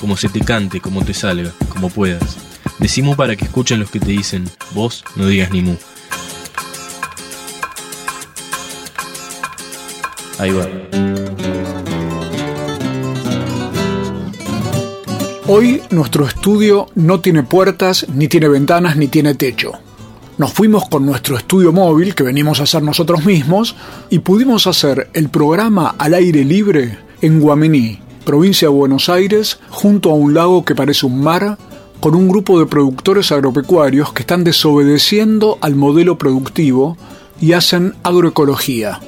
como se te cante, como te salga, como puedas. Decimos para que escuchen los que te dicen, vos no digas ni mu. Ahí va. Hoy nuestro estudio no tiene puertas, ni tiene ventanas, ni tiene techo. Nos fuimos con nuestro estudio móvil, que venimos a hacer nosotros mismos, y pudimos hacer el programa al aire libre en Guaminí, provincia de Buenos Aires, junto a un lago que parece un mar, con un grupo de productores agropecuarios que están desobedeciendo al modelo productivo y hacen agroecología,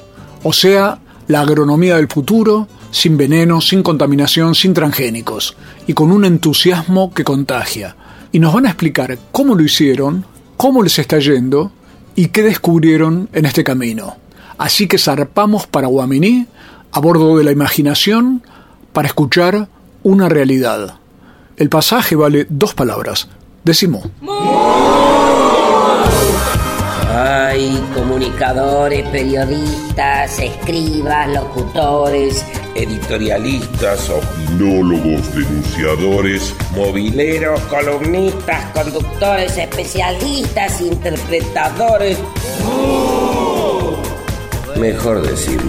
o sea, la agronomía del futuro, sin veneno, sin contaminación, sin transgénicos, y con un entusiasmo que contagia. Y nos van a explicar cómo lo hicieron, cómo les está yendo y qué descubrieron en este camino. Así que zarpamos para Guaminí, a bordo de la imaginación, para escuchar una realidad. El pasaje vale dos palabras. Decimos. Hay comunicadores, periodistas, escribas, locutores, editorialistas, opinólogos, denunciadores, mobileros, columnistas, conductores, especialistas, interpretadores. mejor decir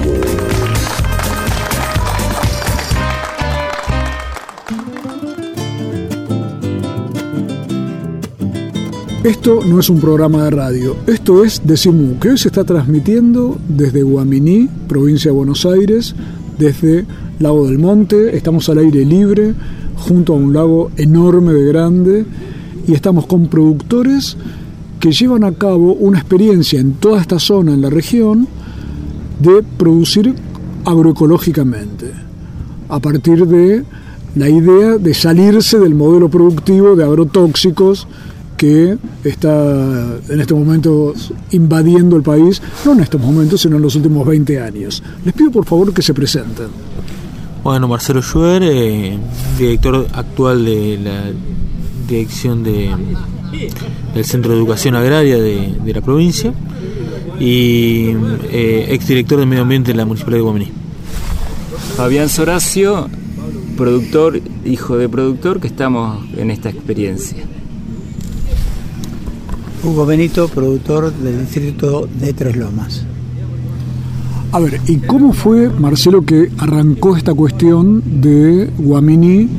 Esto no es un programa de radio, esto es Decimú, que hoy se está transmitiendo desde Guaminí, provincia de Buenos Aires, desde Lago del Monte, estamos al aire libre, junto a un lago enorme de grande, y estamos con productores que llevan a cabo una experiencia en toda esta zona, en la región, de producir agroecológicamente, a partir de la idea de salirse del modelo productivo de agrotóxicos que está en estos momentos invadiendo el país, no en estos momentos, sino en los últimos 20 años. Les pido por favor que se presenten. Bueno, Marcelo Schwer, eh, director actual de la dirección de, del Centro de Educación Agraria de, de la provincia y eh, exdirector de Medio Ambiente de la Municipalidad de Guamaní. Fabián Soracio, productor, hijo de productor, que estamos en esta experiencia. Hugo Benito, productor del distrito de Tres Lomas. A ver, ¿y cómo fue, Marcelo, que arrancó esta cuestión de Guamini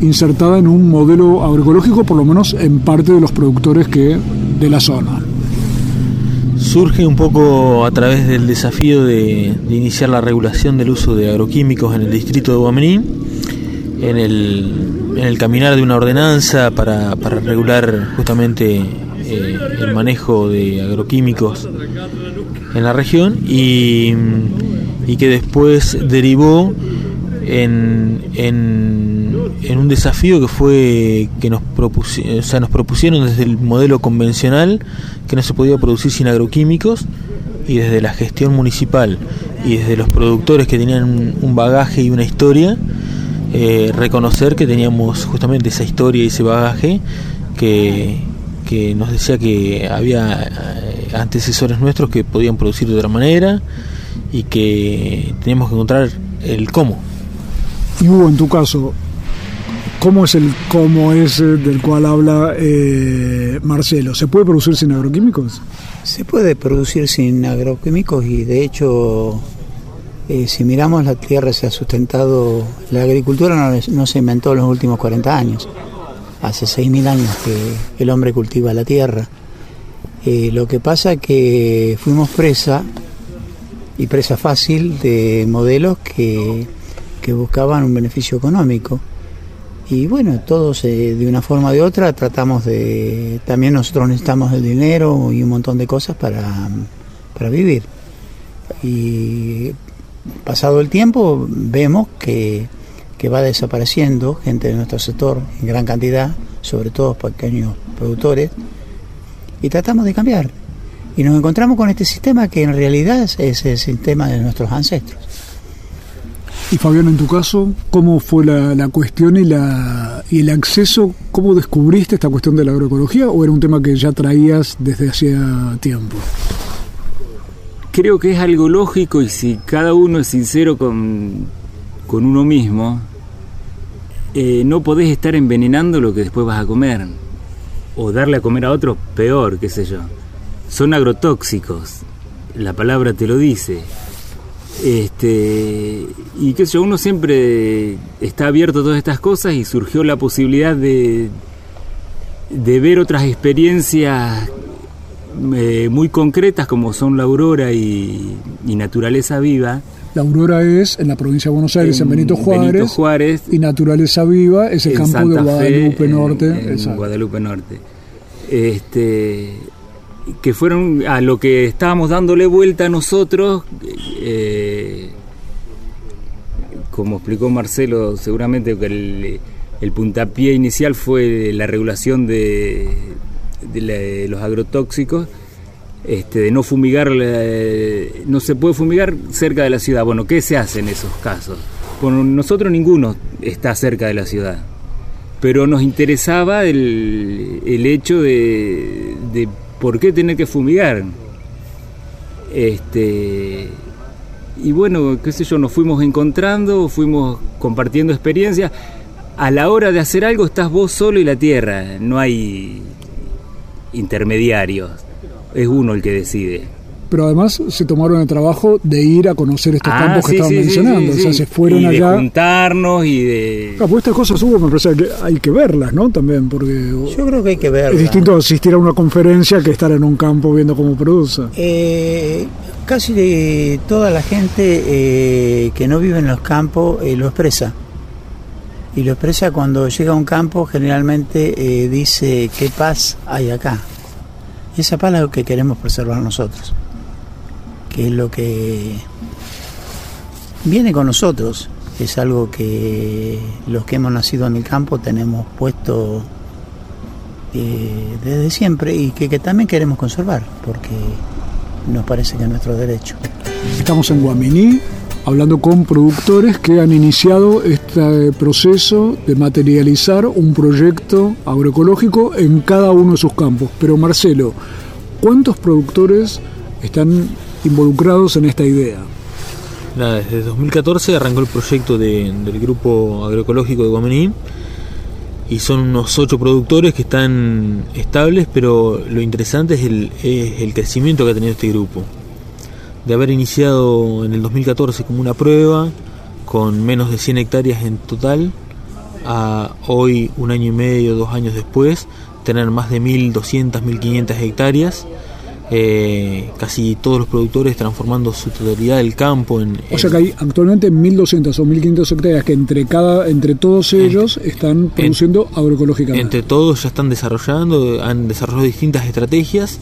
insertada en un modelo agroecológico, por lo menos en parte de los productores que de la zona? Surge un poco a través del desafío de, de iniciar la regulación del uso de agroquímicos en el distrito de Guaminí, en el, en el caminar de una ordenanza para, para regular justamente eh, el manejo de agroquímicos en la región y, y que después derivó en, en, un desafío que fue que nos, propusieron, nos propusieron desde el modelo convencional que no se podía producir sin agroquímicos y desde la gestión municipal y desde los productores que tenían un bagaje y una historia eh, reconocer que teníamos justamente esa historia y ese bagaje que, que nos decía que había eh, antecesores nuestros que podían producir de otra manera y que teníamos que encontrar el cómo. Y Hugo, en tu caso, ¿cómo es el cómo ese del cual habla eh, Marcelo? ¿Se puede producir sin agroquímicos? Se puede producir sin agroquímicos y de hecho, eh, si miramos la tierra se ha sustentado, la agricultura no, no se inventó en los últimos 40 años hace 6.000 años que el hombre cultiva la tierra. Eh, lo que pasa que fuimos presa, y presa fácil, de modelos que, que buscaban un beneficio económico. Y bueno, todos eh, de una forma o de otra tratamos de... También nosotros necesitamos el dinero y un montón de cosas para, para vivir. Y pasado el tiempo vemos que que va desapareciendo, gente de nuestro sector en gran cantidad, sobre todo pequeños productores, y tratamos de cambiar. Y nos encontramos con este sistema que en realidad es el sistema de nuestros ancestros. Y Fabián, en tu caso, ¿cómo fue la, la cuestión y, la, y el acceso? ¿Cómo descubriste esta cuestión de la agroecología o era un tema que ya traías desde hacía tiempo? Creo que es algo lógico y si cada uno es sincero con, con uno mismo, eh, no podés estar envenenando lo que después vas a comer. O darle a comer a otro peor, qué sé yo. Son agrotóxicos. La palabra te lo dice. Este, y qué sé yo, uno siempre está abierto a todas estas cosas y surgió la posibilidad de, de ver otras experiencias eh, muy concretas como son la aurora y naturaleza viva. La Aurora es en la provincia de Buenos Aires, en, Benito, Juárez, Benito Juárez, y Naturaleza Viva es el campo Santa de Guadalupe Fe, Norte. en. Guadalupe Norte. Este, que fueron a lo que estábamos dándole vuelta nosotros, eh, como explicó Marcelo, seguramente que el, el puntapié inicial fue la regulación de, de la- los agrotóxicos, este, de no fumigar, la- no se puede fumigar cerca de la ciudad. Bueno, ¿qué se hace en esos casos? Bueno, nosotros ninguno está cerca de la ciudad pero nos interesaba el, el hecho de, de por qué tener que fumigar. Este, y bueno, qué sé yo, nos fuimos encontrando, fuimos compartiendo experiencias. A la hora de hacer algo estás vos solo y la tierra, no hay intermediarios, es uno el que decide. Pero además se tomaron el trabajo de ir a conocer estos Ah, campos que sí, estaban sí, sí, mencionando. sí, O sea, se fueron y de allá. juntarnos y de... Ah, pues estas cosas hubo, me parece que hay que verlas, ¿no? También, porque Yo creo que hay que ver. es distinto asistir a una conferencia que estar en un campo viendo cómo produce. Eh, casi de toda la gente eh, que no vive en los campos eh, lo expresa. Y lo expresa cuando llega a un campo, generalmente eh, dice qué paz hay acá. Esa paz es lo que queremos preservar nosotros. Que es lo que viene con nosotros. Es algo que los que hemos nacido en el campo tenemos puesto eh, desde siempre y que, que también queremos conservar, porque nos parece que es nuestro derecho. Estamos en Guaminí hablando con productores que han iniciado este proceso de materializar un proyecto agroecológico en cada uno de sus campos. Pero Marcelo, ¿cuántos productores están involucrados en esta idea? Desde 2014 arrancó el proyecto de- del grupo agroecológico de Guamaní y son unos ocho productores que están estables, pero lo interesante es el, es el crecimiento que ha tenido este grupo. De haber iniciado en el 2014 como una prueba, con menos de 100 hectáreas en total, a hoy, un año y medio, dos años después, tener más de 1.200, 1.500 hectáreas. eh, casi todos los productores transformando su totalidad del campo en, O sea en- que hay actualmente 1.200 o 1.500 hectáreas que entre cada entre todos ellos están produciendo agroecológicamente. Entre todos ya están desarrollando, han desarrollado distintas estrategias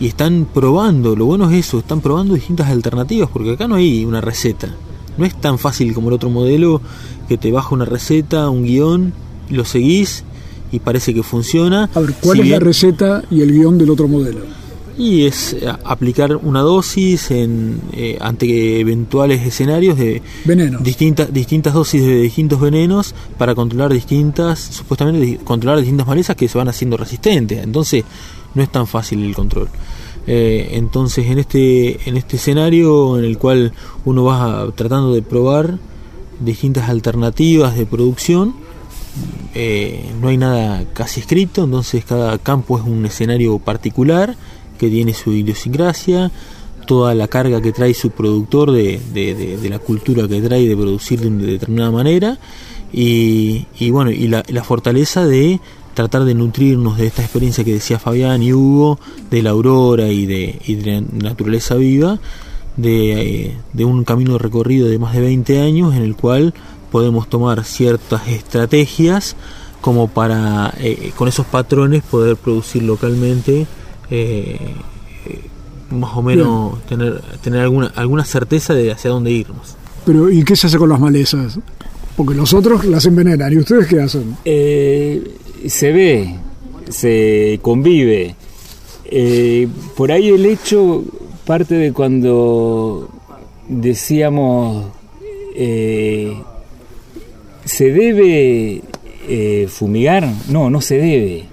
y están probando, lo bueno es eso, están probando distintas alternativas, porque acá no hay una receta. No es tan fácil como el otro modelo que te baja una receta, un guion, lo seguís y parece que funciona. A ver, ¿cuál Si es la receta y el guion del otro modelo? Y es eh, aplicar una dosis en, eh, ante eventuales escenarios de Veneno. distintas distintas dosis de distintos venenos para controlar distintas supuestamente controlar distintas malezas que se van haciendo resistentes entonces no es tan fácil el control. Eh, entonces en este en este escenario en el cual uno va tratando de probar distintas alternativas de producción eh, no hay nada casi escrito entonces cada campo es un escenario particular que tiene su idiosincrasia toda la carga que trae su productor de, de- la cultura que trae de producir de una determinada manera y, y bueno y la fortaleza de tratar de nutrirnos de esta experiencia que decía Fabián y Hugo de la aurora y de, y de la naturaleza viva de, eh, de un camino recorrido de más de 20 años en el cual podemos tomar ciertas estrategias como para eh, con esos patrones poder producir localmente eh, más o menos tener tener alguna alguna certeza de hacia dónde irnos Pero ¿y qué se hace con las malezas? Porque los otros las envenenan. ¿Y ustedes qué hacen? Eh, se ve, se convive. Eh, por ahí el hecho parte de cuando decíamos eh, se debe eh, fumigar, no, no se debe.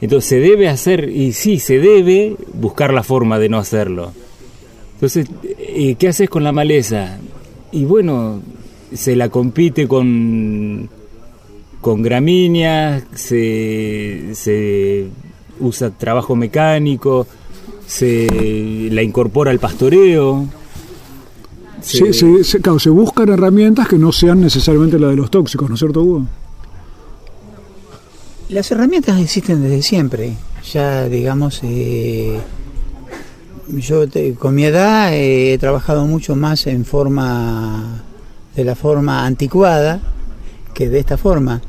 Entonces se debe hacer, y sí, se debe buscar la forma de no hacerlo. Entonces, ¿qué haces con la maleza? Y bueno, se la compite con, con gramíneas, se, se usa trabajo mecánico, se la incorpora al pastoreo. Se, se, se, claro, se buscan herramientas que no sean necesariamente las de los tóxicos, ¿no es cierto, Hugo? Las herramientas existen desde siempre. Ya, digamos, eh, yo te- con mi edad eh, he trabajado mucho más en forma, de la forma anticuada que de esta forma.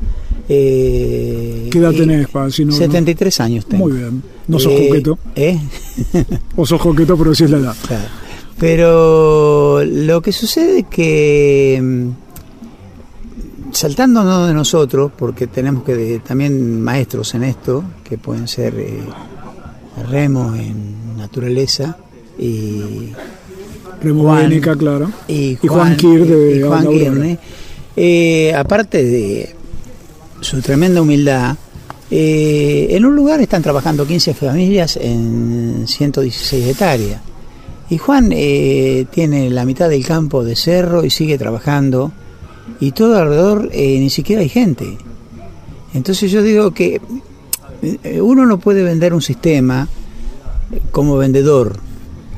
Eh, ¿Qué edad y- tenés, pa? Si no- 73 años tengo. Muy bien. No sos Eh, coqueto. ¿eh? O sos coqueto, pero decís la edad. Claro. Pero lo que sucede es que mm, saltándonos de nosotros, porque tenemos que de- también maestros en esto, que pueden ser eh, Remo en naturaleza y Remo Juan- Bénica, claro. y Y Juan Kir de y Juan. Kirne, eh, aparte de su tremenda humildad, eh, en un lugar están trabajando 15 familias en 116 hectáreas. Y Juan eh, tiene la mitad del campo de cerro y sigue trabajando. Y todo alrededor ni siquiera hay gente. Entonces yo digo que uno no puede vender un sistema como vendedor.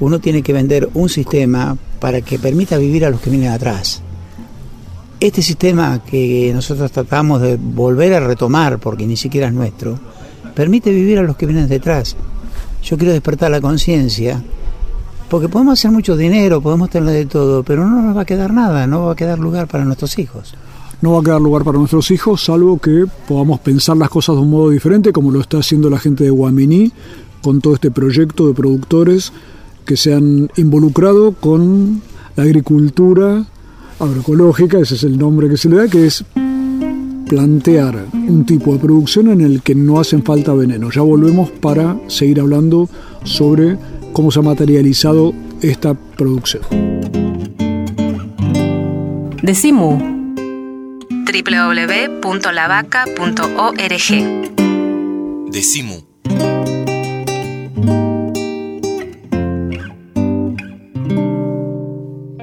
Uno tiene que vender un sistema para que permita vivir a los que vienen atrás. Este sistema que nosotros tratamos de volver a retomar, porque ni siquiera es nuestro, permite vivir a los que vienen detrás. Yo quiero despertar la conciencia, porque podemos hacer mucho dinero, podemos tener de todo, pero no nos va a quedar nada, no va a quedar lugar para nuestros hijos. No va a quedar lugar para nuestros hijos, salvo que podamos pensar las cosas de un modo diferente, como lo está haciendo la gente de Guaminí, con todo este proyecto de productores que se han involucrado con la agricultura agroecológica, ese es el nombre que se le da, que es plantear un tipo de producción en el que no hacen falta veneno. Ya volvemos para seguir hablando sobre cómo se ha materializado esta producción. Decimu www.lavaca.org Decimu.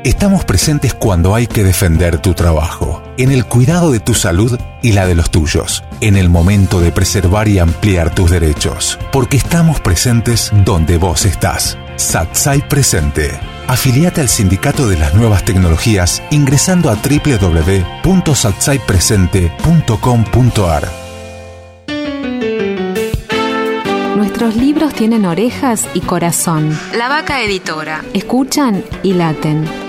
Estamos presentes cuando hay que defender tu trabajo, en el cuidado de tu salud y la de los tuyos, en el momento de preservar y ampliar tus derechos, porque estamos presentes donde vos estás. Satsai Presente. Afiliate al Sindicato de las Nuevas Tecnologías ingresando a www.satsaipresente.com.ar. Nuestros libros tienen orejas y corazón. La Vaca Editora. Escuchan y laten.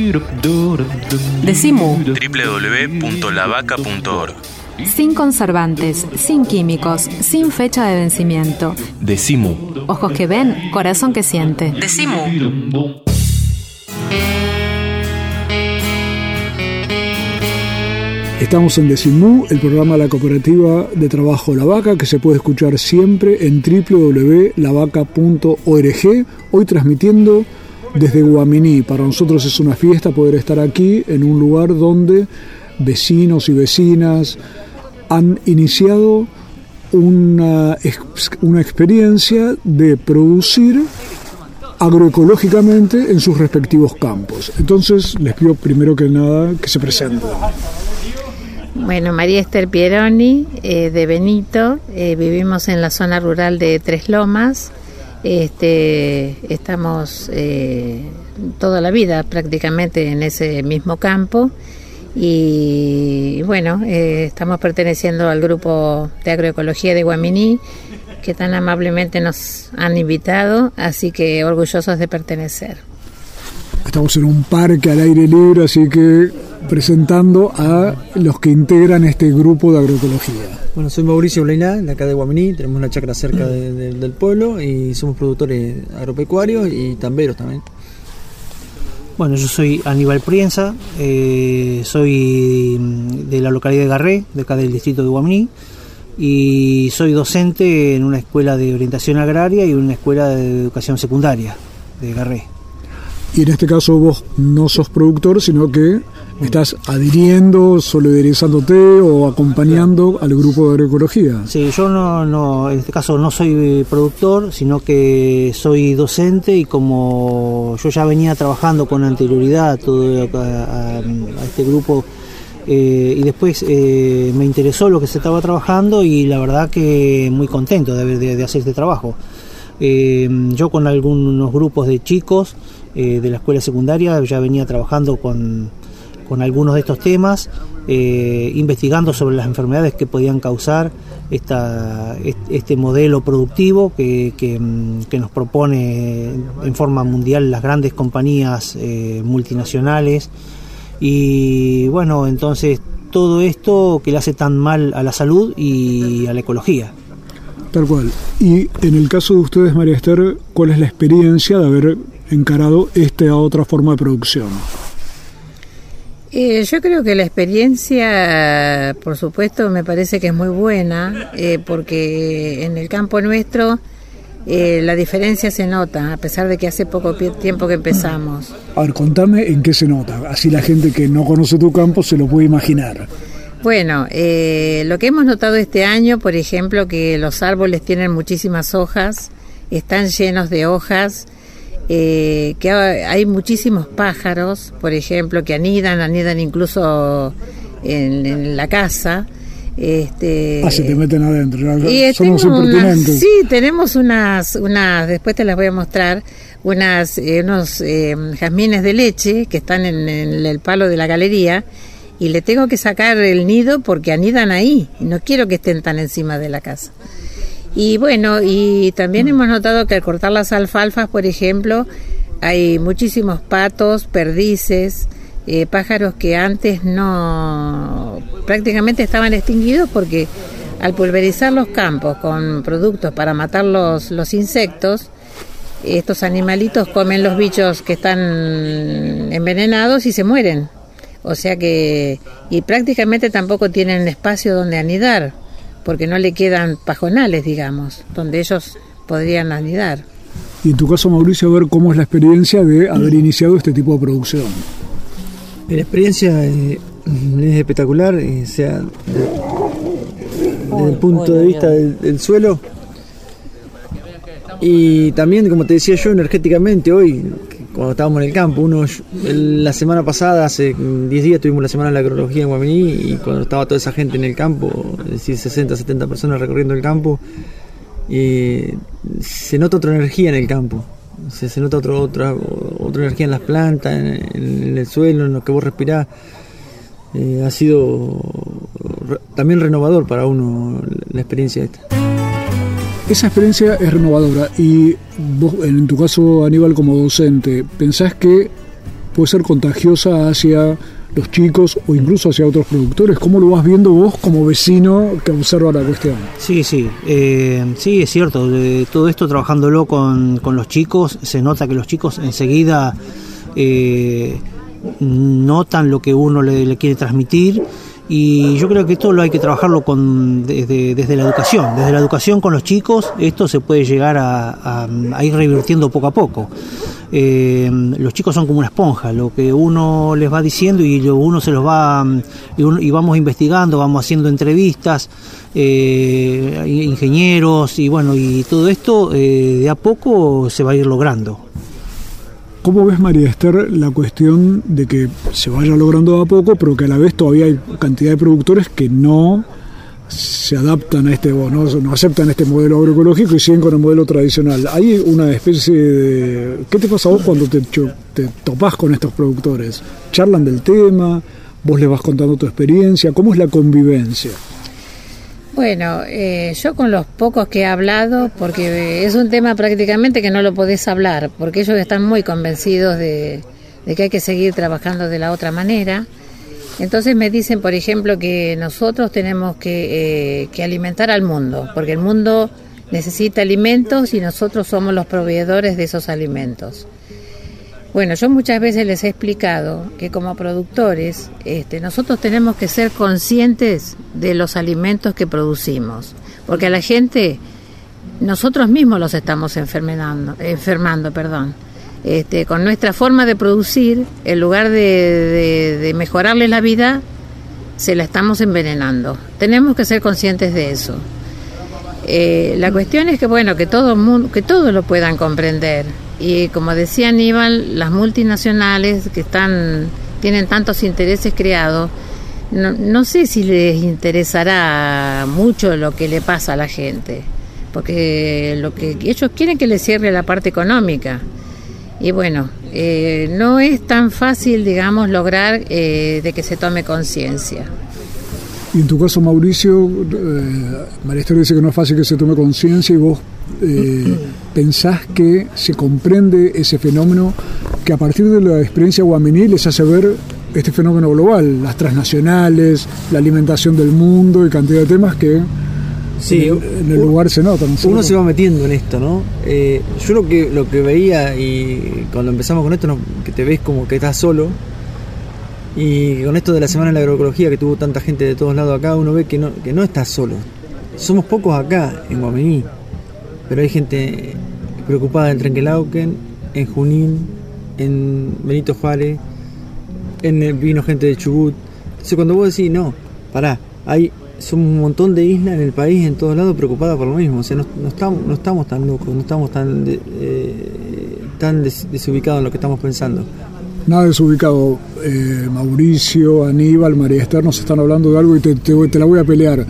Decimu. www.lavaca.org. Sin conservantes, sin químicos, sin fecha de vencimiento. Decimu. Ojos que ven, corazón que siente. Decimu. Estamos en Decimú, el programa de la cooperativa de trabajo La Vaca, que se puede escuchar siempre en www.lavaca.org. Hoy transmitiendo desde Guaminí. Para nosotros es una fiesta poder estar aquí en un lugar donde vecinos y vecinas han iniciado una, una experiencia de producir agroecológicamente en sus respectivos campos. Entonces les pido primero que nada que se presenten. Bueno, María Esther Pieroni, eh, de Benito, eh, vivimos en la zona rural de Tres Lomas, este, estamos eh, toda la vida prácticamente en ese mismo campo y bueno, estamos perteneciendo al grupo de agroecología de Guaminí que tan amablemente nos han invitado, así que orgullosos de pertenecer. Estamos en un parque al aire libre, así que presentando a los que integran este grupo de agroecología. Bueno, soy Mauricio Bleiná, de acá de Guaminí, tenemos una chacra cerca del pueblo y somos productores agropecuarios y tamberos también. Bueno, yo soy Aníbal Prienza, eh, soy de la localidad de Garré, de acá del distrito de Guaminí, y soy docente en una escuela de orientación agraria y una escuela de educación secundaria de Garré. Y en este caso vos no sos productor, sino que estás adhiriendo, solidarizándote o acompañando al grupo de agroecología. Sí, yo no, no, en este caso no soy productor, sino que soy docente y como yo ya venía trabajando con anterioridad todo a, este grupo eh, y después eh, me interesó lo que se estaba trabajando y la verdad que muy contento de, de hacer este trabajo. Eh, yo con algunos grupos de chicos de la escuela secundaria ya venía trabajando con con algunos de estos temas, eh, investigando sobre las enfermedades que podían causar esta, este modelo productivo que, que, nos propone en forma mundial las grandes compañías eh, multinacionales. Y bueno, entonces todo esto que le hace tan mal a la salud y a la ecología. Tal cual. Y en el caso de ustedes, María Esther, ¿cuál es la experiencia de haber encarado esta otra forma de producción? Eh, yo creo que la experiencia, por supuesto, me parece que es muy buena, eh, porque en el campo nuestro eh, la diferencia se nota, a pesar de que hace poco tiempo que empezamos. A ver, contame en qué se nota, así la gente que no conoce tu campo se lo puede imaginar. Bueno, lo que hemos notado este año, por ejemplo, que los árboles tienen muchísimas hojas, están llenos de hojas, eh, que hay muchísimos pájaros, por ejemplo, que anidan, anidan incluso en, la casa. Este, ah, se te meten adentro. Y Somos impertinentes. sí, tenemos unas, unas, después te las voy a mostrar, unas, eh, unos eh, jazmines de leche que están en, el palo de la galería y le tengo que sacar el nido porque anidan ahí. No quiero que estén tan encima de la casa. Y bueno, y también hemos notado que al cortar las alfalfas, por ejemplo, hay muchísimos patos, perdices, eh, pájaros que antes no prácticamente estaban extinguidos porque al pulverizar los campos con productos para matar los, los insectos, estos animalitos comen los bichos que están envenenados y se mueren. O sea que, y prácticamente tampoco tienen espacio donde anidar porque no le quedan pajonales, digamos, donde ellos podrían anidar. Y en tu caso, Mauricio, a ver cómo es la experiencia de haber iniciado este tipo de producción. La experiencia eh, es espectacular, eh, sea, desde el punto de vista del, suelo. Y también, como te decía yo, energéticamente hoy, cuando estábamos en el campo. Uno, la semana pasada, hace 10 días, tuvimos la semana de la agronomía en Guaminí y cuando estaba toda esa gente en el campo, es decir, 60, 70 personas recorriendo el campo, se nota otra energía en el campo. Se, se nota otro, otra, otra energía en las plantas, en, el suelo, en lo que vos respirás. Eh, ha sido también renovador para uno la experiencia esta. Esa experiencia es renovadora y vos, en tu caso, Aníbal, como docente, ¿pensás que puede ser contagiosa hacia los chicos o incluso hacia otros productores? ¿Cómo lo vas viendo vos como vecino que observa la cuestión? Sí, sí, eh, sí, es cierto. todo esto trabajándolo con, con, los chicos, se nota que los chicos enseguida eh, notan lo que uno le, le quiere transmitir y yo creo que esto lo hay que trabajarlo con, desde, desde la educación. Desde la educación con los chicos, esto se puede llegar a, ir revirtiendo poco a poco. Eh, los chicos son como una esponja, lo que uno les va diciendo y uno se los va y, vamos investigando, vamos haciendo entrevistas, eh, ingenieros y bueno, y todo esto eh, de a poco se va a ir logrando. ¿Cómo ves, María Esther, la cuestión de que se vaya logrando a poco, pero que a la vez todavía hay cantidad de productores que no se adaptan a este, no, no aceptan este modelo agroecológico y siguen con el modelo tradicional? ¿Hay una especie de... ¿Qué te pasa a vos cuando te, te topás con estos productores? ¿Charlan del tema? ¿Vos les vas contando tu experiencia? ¿Cómo es la convivencia? Bueno, eh, yo con los pocos que he hablado, porque es un tema prácticamente que no lo podés hablar, porque ellos están muy convencidos de, que hay que seguir trabajando de la otra manera. Entonces me dicen, por ejemplo, que nosotros tenemos que, eh, que alimentar al mundo, porque el mundo necesita alimentos y nosotros somos los proveedores de esos alimentos. Bueno, yo muchas veces les he explicado que como productores este, nosotros tenemos que ser conscientes de los alimentos que producimos, porque a la gente nosotros mismos los estamos enfermando, enfermando perdón. Este, con nuestra forma de producir, en lugar de, de, mejorarles la vida, se la estamos envenenando. Tenemos que ser conscientes de eso. Eh, la cuestión es que bueno que todo mundo, que todos lo puedan comprender y como decía Aníbal, las multinacionales que están tienen tantos intereses creados, no, no sé si les interesará mucho lo que le pasa a la gente, porque lo que ellos quieren que les cierre la parte económica. Y bueno, eh, no es tan fácil, digamos, lograr eh, de que se tome conciencia. Y en tu caso, Mauricio, eh, dice que no es fácil que se tome conciencia y vos eh, pensás que se comprende ese fenómeno que a partir de la experiencia guaminí les hace ver este fenómeno global, las transnacionales, la alimentación del mundo y cantidad de temas que sí, en, el, lugar se notan. Uno se va metiendo en esto, ¿no? Eh, yo lo que, lo que veía y cuando empezamos con esto, que te ves como que estás solo, y con esto de la Semana de la Agroecología que tuvo tanta gente de todos lados acá, uno ve que no, que no estás solo. Somos pocos acá, en Guamení, pero hay gente preocupada en Trenquelauquen, en Junín, en Benito Juárez, en vino gente de Chubut. Entonces cuando vos decís, no, pará, hay somos un montón de islas en el país, en todos lados, preocupadas por lo mismo. O sea, no, estamos, no estamos tan locos, no estamos tan, eh, desubicados en lo que estamos pensando. Nada desubicado. Eh, Mauricio, Aníbal, María Esther nos están hablando de algo y te, te, la voy a pelear.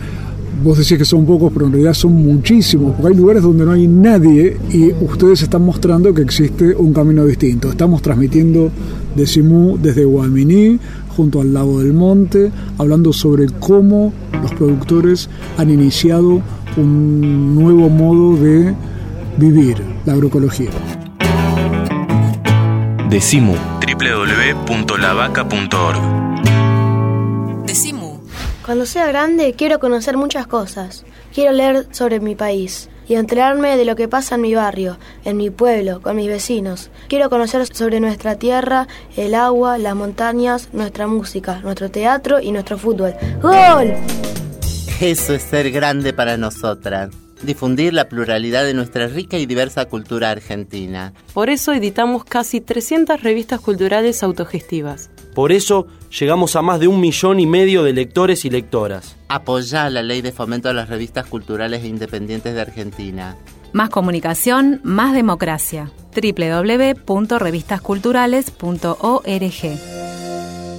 Vos decís que son pocos, pero en realidad son muchísimos, porque hay lugares donde no hay nadie y ustedes están mostrando que existe un camino distinto. Estamos transmitiendo de Simú desde Guaminí, junto al lago del Monte, hablando sobre cómo los productores han iniciado un nuevo modo de vivir la agroecología. Decimu www.lavaca.org. Cuando sea grande quiero conocer muchas cosas. Quiero leer sobre mi país y enterarme de lo que pasa en mi barrio, en mi pueblo, con mis vecinos. Quiero conocer sobre nuestra tierra, el agua, las montañas, nuestra música, nuestro teatro y nuestro fútbol. ¡Gol! Eso es ser grande para nosotras difundir la pluralidad de nuestra rica y diversa cultura argentina. Por eso editamos casi 300 revistas culturales autogestivas. Por eso llegamos a más de un millón y medio de lectores y lectoras. Apoya la ley de fomento a las revistas culturales e independientes de Argentina. Más comunicación, más democracia. www.revistasculturales.org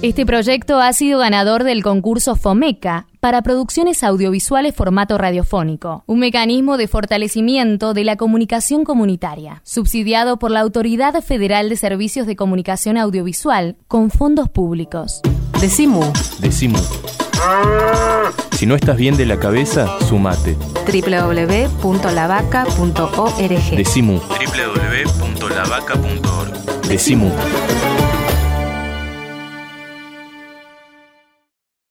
este proyecto ha sido ganador del concurso FOMECA para producciones audiovisuales formato radiofónico, un mecanismo de fortalecimiento de la comunicación comunitaria, subsidiado por la Autoridad Federal de Servicios de Comunicación Audiovisual con fondos públicos. Decimu. Decimu. Si no estás bien de la cabeza, sumate. www.lavaca.org. Decimu. www.lavaca.org. Decimu.